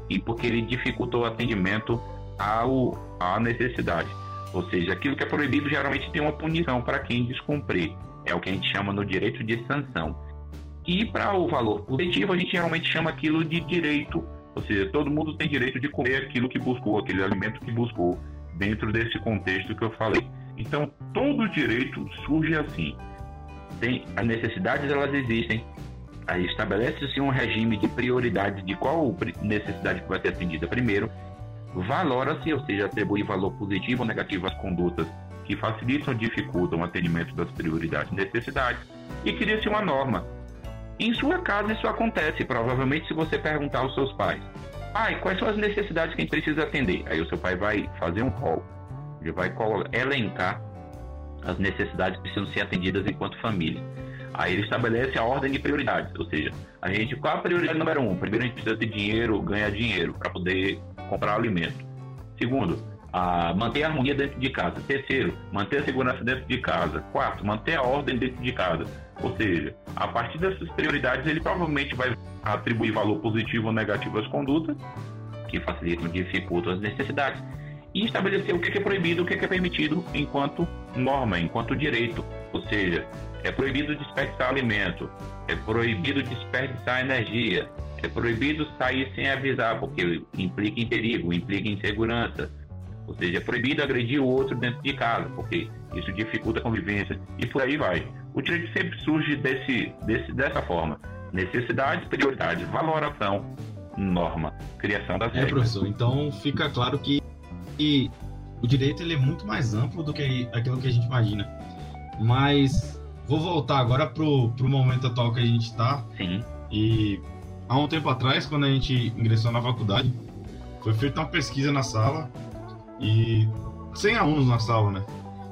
e porque ele dificultou o atendimento ao, à necessidade. Ou seja, aquilo que é proibido geralmente tem uma punição para quem descumprir. É o que a gente chama no direito de sanção. E para o valor positivo, a gente geralmente chama aquilo de direito, ou seja, todo mundo tem direito de comer aquilo que buscou, aquele alimento que buscou, dentro desse contexto que eu falei. Então, todo direito surge assim. Tem, as necessidades elas existem, estabelece-se um regime de prioridades de qual necessidade vai ser atendida primeiro, valora-se, ou seja, atribui valor positivo ou negativo às condutas que facilitam ou dificultam o atendimento das prioridades e necessidades, e cria-se uma norma. Em sua casa isso acontece, provavelmente se você perguntar aos seus pais, pai, quais são as necessidades que a gente precisa atender? Aí o seu pai vai fazer um call, ele vai elencar as necessidades que precisam ser atendidas enquanto família. Aí ele estabelece a ordem de prioridades, ou seja, a gente qual a prioridade número um? Primeiro a gente precisa ter dinheiro, ganhar dinheiro para poder comprar alimento. Segundo, a manter a harmonia dentro de casa. Terceiro, manter a segurança dentro de casa. Quarto, manter a ordem dentro de casa. Ou seja, a partir dessas prioridades, ele provavelmente vai atribuir valor positivo ou negativo às condutas, que facilitam dificultam as necessidades, e estabelecer o que é proibido e o que é permitido enquanto norma, enquanto direito. Ou seja, é proibido desperdiçar alimento, é proibido desperdiçar energia, é proibido sair sem avisar, porque implica em perigo, implica em segurança. Ou seja, é proibido agredir o outro dentro de casa, porque isso dificulta a convivência e por aí vai. O direito sempre surge desse, desse, dessa forma: necessidade, prioridade, valoração, norma, criação das é, regras. É, professor, então fica claro que e o direito ele é muito mais amplo do que aquilo que a gente imagina. Mas vou voltar agora pro, pro momento atual que a gente está. Sim. E há um tempo atrás, quando a gente ingressou na faculdade, foi feita uma pesquisa na sala e 100 alunos na sala, né?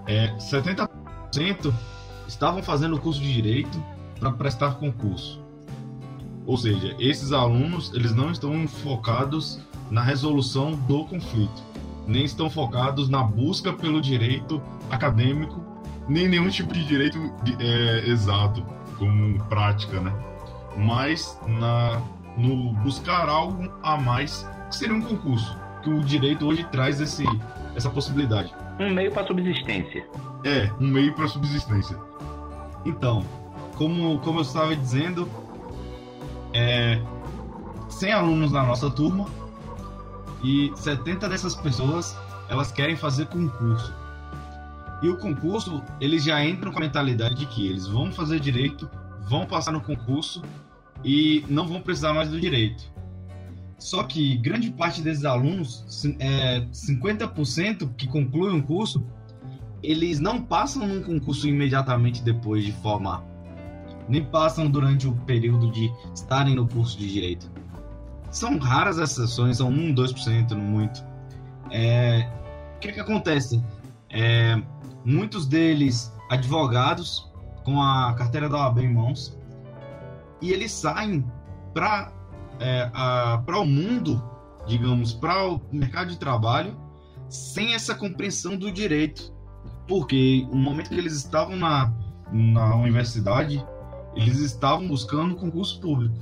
É, 70% estavam fazendo o curso de direito para prestar concurso. Ou seja, esses alunos eles não estão focados na resolução do conflito nem estão focados na busca pelo direito acadêmico, nem nenhum tipo de direito é, exato, como prática, né? Mas na, no buscar algo a mais, que seria um concurso, que o direito hoje traz esse, essa possibilidade. Um meio para subsistência. É, um meio para subsistência. Então, como, como eu estava dizendo, é, 100 alunos na nossa turma, e 70 dessas pessoas elas querem fazer concurso. E o concurso, eles já entram com a mentalidade de que eles vão fazer direito, vão passar no concurso e não vão precisar mais do direito. Só que grande parte desses alunos, é, 50% que concluem um curso, eles não passam num concurso imediatamente depois de formar. Nem passam durante o período de estarem no curso de direito. São raras as exceções, são 1, 2% no muito. É, o que, que acontece? É, muitos deles advogados com a carteira da OAB em mãos. E eles saem para é, para o mundo, digamos, para o mercado de trabalho sem essa compreensão do direito, porque no momento que eles estavam na, na universidade, eles estavam buscando concurso público.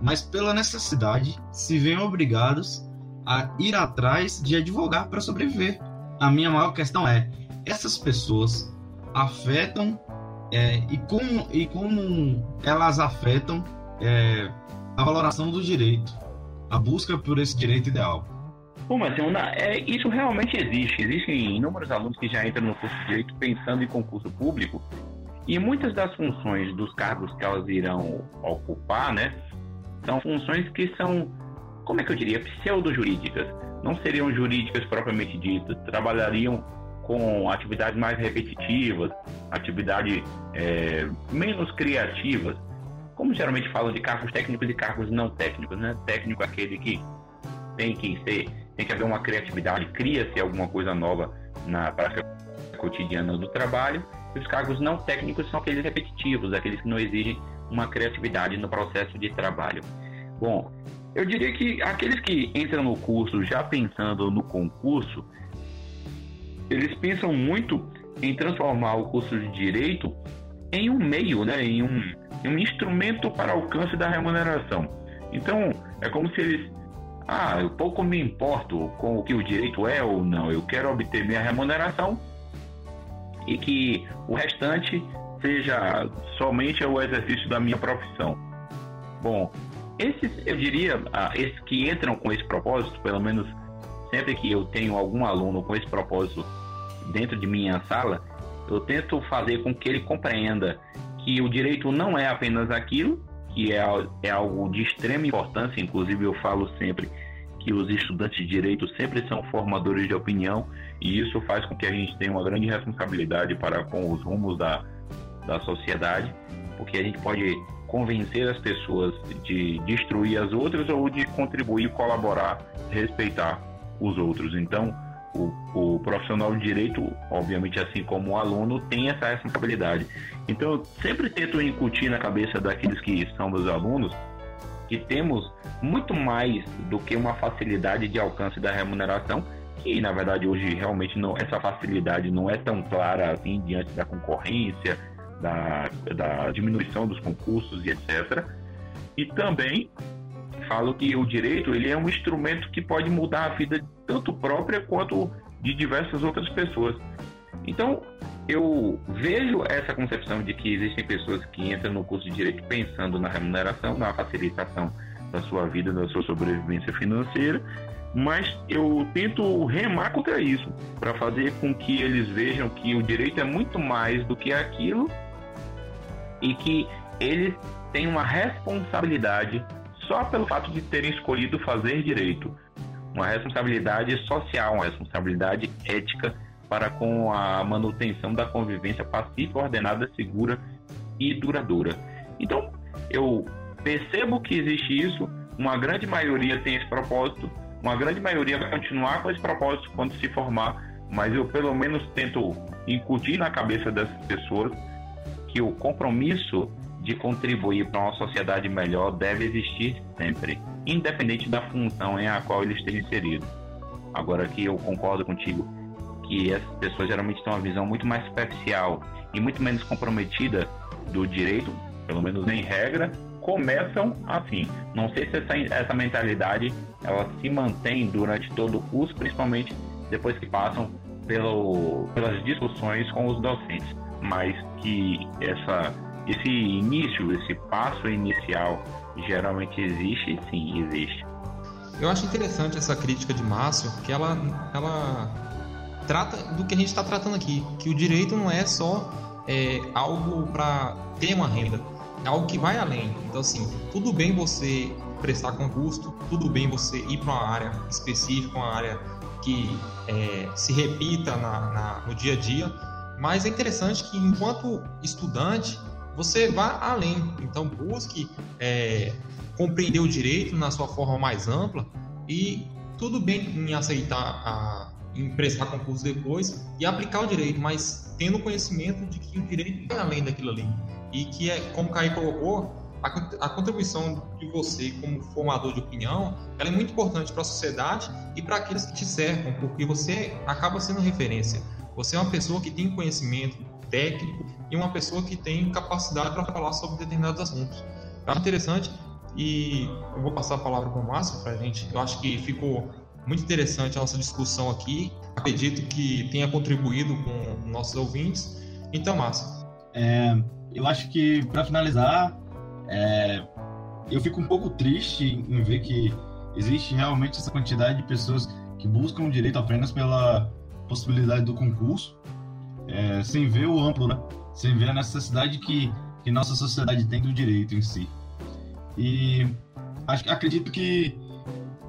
Mas pela necessidade se veem obrigados a ir atrás de advogar para sobreviver. A minha maior questão é: essas pessoas afetam é, e, como, e como elas afetam é, a valoração do direito, a busca por esse direito ideal. Bom, mas é, isso realmente existe. Existem inúmeros alunos que já entram no curso de direito pensando em concurso público e muitas das funções dos cargos que elas irão ocupar, né, são funções que são, como é que eu diria, pseudo-jurídicas. Não seriam jurídicas propriamente ditas, trabalhariam com atividades mais repetitivas, atividades é, menos criativas, como geralmente falam de cargos técnicos e cargos não técnicos, né? Técnico é aquele que tem que ser, tem que haver uma criatividade, cria-se alguma coisa nova na prática cotidiana do trabalho. E os cargos não técnicos são aqueles repetitivos, aqueles que não exigem uma criatividade no processo de trabalho. Bom, eu diria que aqueles que entram no curso já pensando no concurso, eles pensam muito em transformar o curso de direito em um meio, né, em um, um instrumento para alcance da remuneração. Então, é como se eles ah, eu pouco me importo com o que o direito é ou não, eu quero obter minha remuneração e que o restante seja somente o exercício da minha profissão. Bom, esses, eu diria, ah, esses que entram com esse propósito, pelo menos sempre que eu tenho algum aluno com esse propósito dentro de minha sala, eu tento fazer com que ele compreenda que o direito não é apenas aquilo, que é, é algo de extrema importância, inclusive eu falo sempre que os estudantes de direito sempre são formadores de opinião e isso faz com que a gente tenha uma grande responsabilidade para com os rumos da, da sociedade, porque a gente pode convencer as pessoas de destruir as outras ou de contribuir, colaborar, respeitar os outros. Então, o, o, profissional de direito, obviamente, assim como o aluno, tem essa responsabilidade. Então, eu sempre tento incutir na cabeça daqueles que são meus alunos que temos muito mais do que uma facilidade de alcance da remuneração, que na verdade hoje realmente não, essa facilidade não é tão clara assim diante da concorrência, da, da diminuição dos concursos e etc. E também falo que o direito ele é um instrumento que pode mudar a vida tanto própria quanto de diversas outras pessoas. Então, eu vejo essa concepção de que existem pessoas que entram no curso de direito pensando na remuneração, na facilitação da sua vida, da sua sobrevivência financeira, mas eu tento remar contra isso, para fazer com que eles vejam que o direito é muito mais do que aquilo e que eles têm uma responsabilidade só pelo fato de terem escolhido fazer direito, uma responsabilidade social, uma responsabilidade ética para com a manutenção da convivência pacífica, ordenada, segura e duradoura. Então, eu percebo que existe isso, uma grande maioria tem esse propósito, uma grande maioria vai continuar com esse propósito quando se formar, mas eu pelo menos tento incutir na cabeça dessas pessoas que o compromisso de contribuir para uma sociedade melhor deve existir sempre, independente da função em a qual ele esteja inserido. Agora que eu concordo contigo que essas pessoas geralmente têm uma visão muito mais superficial e muito menos comprometida do direito, pelo menos em regra, começam assim. Não sei se essa, essa mentalidade ela se mantém durante todo o curso, principalmente depois que passam pelo, pelas discussões com os docentes, mas que essa, esse início, esse passo inicial geralmente existe, sim, existe. Eu acho interessante essa crítica de Márcio, que ela, ela trata do que a gente está tratando aqui, que o direito não é só é, algo para ter uma renda, é algo que vai além. Então, assim, tudo bem você prestar concurso, tudo bem você ir para uma área específica, uma área que é, se repita na, na, no dia a dia, mas é interessante que, enquanto estudante, você vá além. Então, busque é, compreender o direito na sua forma mais ampla e tudo bem em aceitar a em prestar concurso depois e aplicar o direito, mas tendo conhecimento de que o direito é além daquilo ali. E que é, como o Caio colocou, a, a contribuição de você como formador de opinião, ela é muito importante para a sociedade e para aqueles que te cercam, porque você acaba sendo referência. Você é uma pessoa que tem conhecimento técnico e uma pessoa que tem capacidade para falar sobre determinados assuntos. É interessante e eu vou passar a palavra para o Márcio para a gente. Eu acho que ficou muito interessante a nossa discussão aqui. Acredito que tenha contribuído com nossos ouvintes. Então, Márcio. É, eu acho que, para finalizar, é, eu fico um pouco triste em ver que existe realmente essa quantidade de pessoas que buscam o direito apenas pela possibilidade do concurso, é, sem ver o amplo, né? sem ver a necessidade que, que nossa sociedade tem do direito em si. E acho, acredito que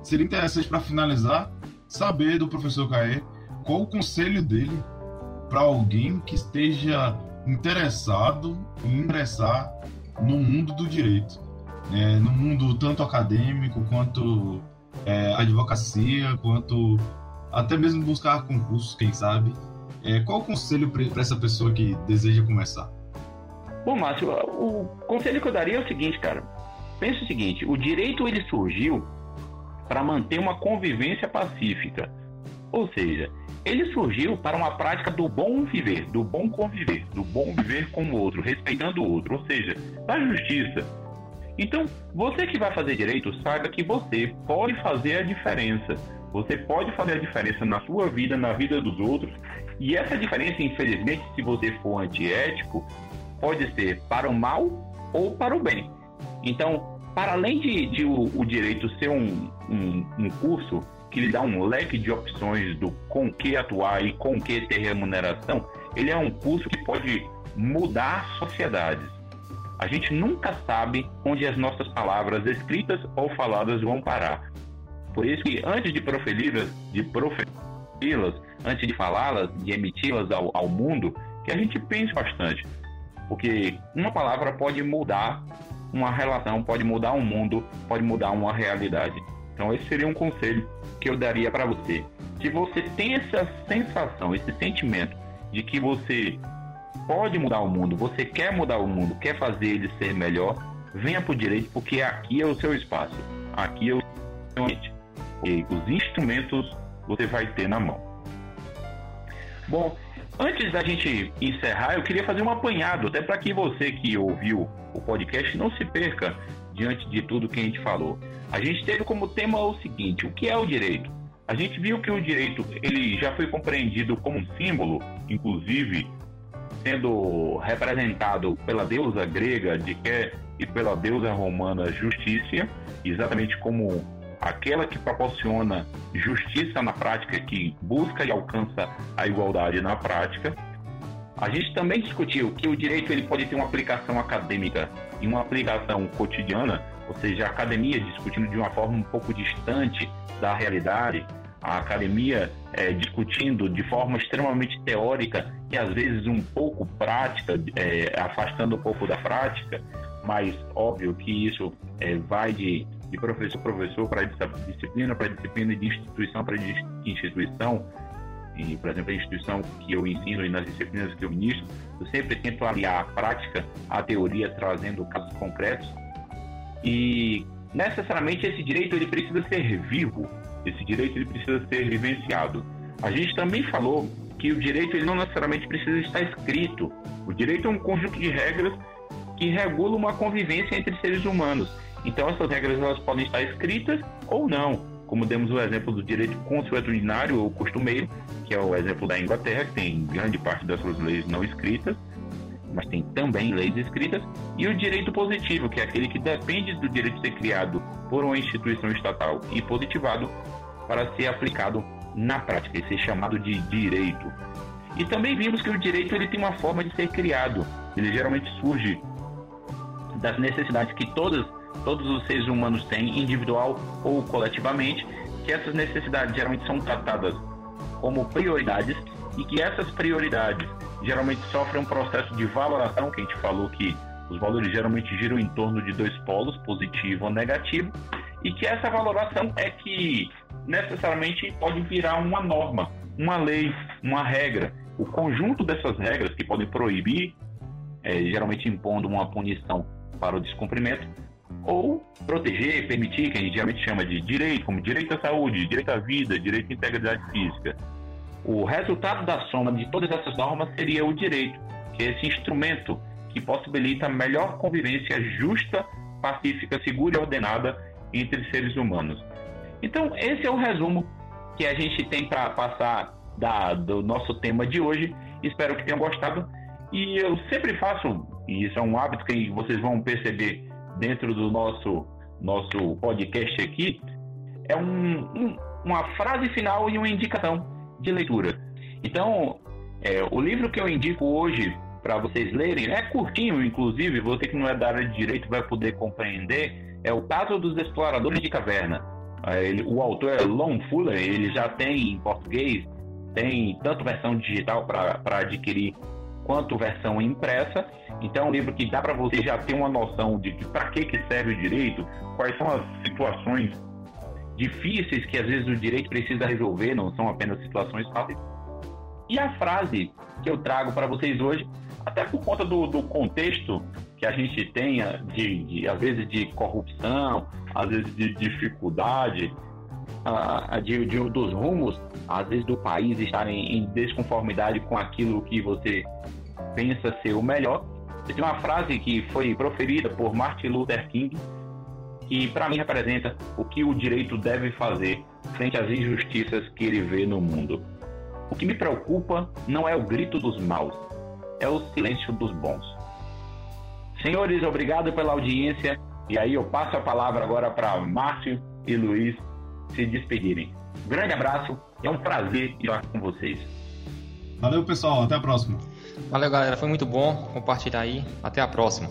seria interessante para finalizar saber do professor Caê qual o conselho dele para alguém que esteja interessado em ingressar no mundo do direito, né? no mundo tanto acadêmico quanto é, advocacia, quanto até mesmo buscar concursos, quem sabe. É, qual o conselho para essa pessoa que deseja começar? Bom, Márcio, o conselho que eu daria é o seguinte, cara. Pensa o seguinte: o direito ele surgiu para manter uma convivência pacífica. Ou seja, ele surgiu para uma prática do bom viver, do bom conviver, do bom viver com o outro, respeitando o outro, ou seja, da justiça. Então, você que vai fazer direito, saiba que você pode fazer a diferença. Você pode fazer a diferença na sua vida, na vida dos outros. E essa diferença, infelizmente, se você for antiético, pode ser para o mal ou para o bem. Então, para além de, de o, o, direito ser um, um, um, curso que lhe dá um leque de opções do com que atuar e com que ter remuneração, ele é um curso que pode mudar sociedades. A gente nunca sabe onde as nossas palavras escritas ou faladas vão parar. Por isso que antes de proferi-las, de proferi-las, antes de falá-las, de emiti-las ao, ao mundo, que a gente pense bastante. Porque uma palavra pode mudar uma relação, pode mudar um mundo, pode mudar uma realidade. Então esse seria um conselho que eu daria para você. Se você tem essa sensação, esse sentimento de que você pode mudar o mundo, você quer mudar o mundo, quer fazer ele ser melhor, venha para o direito, porque aqui é o seu espaço, aqui é o seu ambiente. E os instrumentos você vai ter na mão. Bom, antes da gente encerrar, eu queria fazer um apanhado, até para que você que ouviu o podcast não se perca diante de tudo que a gente falou. A gente teve como tema o seguinte: o que é o direito? A gente viu que o direito ele já foi compreendido como um símbolo, inclusive sendo representado pela deusa grega de que e pela deusa romana Justiça, exatamente como aquela que proporciona justiça na prática, que busca e alcança a igualdade na prática. A gente também discutiu que o direito ele pode ter uma aplicação acadêmica e uma aplicação cotidiana, ou seja, a academia discutindo de uma forma um pouco distante da realidade, a academia é, discutindo de forma extremamente teórica e às vezes um pouco prática, é, afastando um pouco da prática, mas óbvio que isso é, vai de de professor a professor, para disciplina para disciplina, de instituição para instituição. E, por exemplo, a instituição que eu ensino e nas disciplinas que eu ministro, eu sempre tento aliar a prática à teoria, trazendo casos concretos. E necessariamente esse direito ele precisa ser vivo, esse direito ele precisa ser vivenciado. A gente também falou que o direito ele não necessariamente precisa estar escrito. O direito é um conjunto de regras que regula uma convivência entre seres humanos. Então essas regras elas podem estar escritas ou não, como demos o exemplo do direito consuetudinário ou costumeiro, que é o exemplo da Inglaterra, que tem grande parte das suas leis não escritas, mas tem também leis escritas, e o direito positivo, que é aquele que depende do direito ser criado por uma instituição estatal e positivado para ser aplicado na prática e ser chamado de direito. E também vimos que o direito ele tem uma forma de ser criado. Ele geralmente surge das necessidades que todas todos os seres humanos têm, individual ou coletivamente, que essas necessidades geralmente são tratadas como prioridades e que essas prioridades geralmente sofrem um processo de valoração, que a gente falou que os valores geralmente giram em torno de dois polos, positivo ou negativo, e que essa valoração é que necessariamente pode virar uma norma, uma lei, uma regra. O conjunto dessas regras que podem proibir, é, geralmente impondo uma punição para o descumprimento, ou proteger, permitir, que a gente geralmente chama de direito, como direito à saúde, direito à vida, direito à integridade física. O resultado da soma de todas essas normas seria o direito, que é esse instrumento que possibilita a melhor convivência justa, pacífica, segura e ordenada entre seres humanos. Então, esse é o resumo que a gente tem para passar da, do nosso tema de hoje. Espero que tenham gostado. E eu sempre faço, e isso é um hábito que vocês vão perceber dentro do nosso, nosso podcast aqui é um, um, uma frase final e uma indicação de leitura. Então, é, o livro que eu indico hoje para vocês lerem é curtinho, inclusive, você que não é da área de direito vai poder compreender. É o caso dos exploradores de caverna. É, ele, o autor é Lon Fuller, ele já tem em português, tem tanto versão digital para adquirir quanto versão impressa. Então, é um livro que dá para você já ter uma noção de, de para que, que serve o direito, quais são as situações difíceis que às vezes o direito precisa resolver, não são apenas situações fáceis. E a frase que eu trago para vocês hoje, até por conta do, do contexto que a gente tenha, de, de, às vezes de corrupção, às vezes de dificuldade, uh, de, de, dos rumos, às vezes do país estarem em desconformidade com aquilo que você pensa ser o melhor. Tem uma frase que foi proferida por Martin Luther King, que para mim representa o que o direito deve fazer frente às injustiças que ele vê no mundo. O que me preocupa não é o grito dos maus, é o silêncio dos bons. Senhores, obrigado pela audiência. E aí eu passo a palavra agora para Márcio e Luiz se despedirem. Grande abraço, é um prazer estar com vocês. Valeu, pessoal. Até a próxima. Valeu, galera. Foi muito bom compartilhar aí. Até a próxima.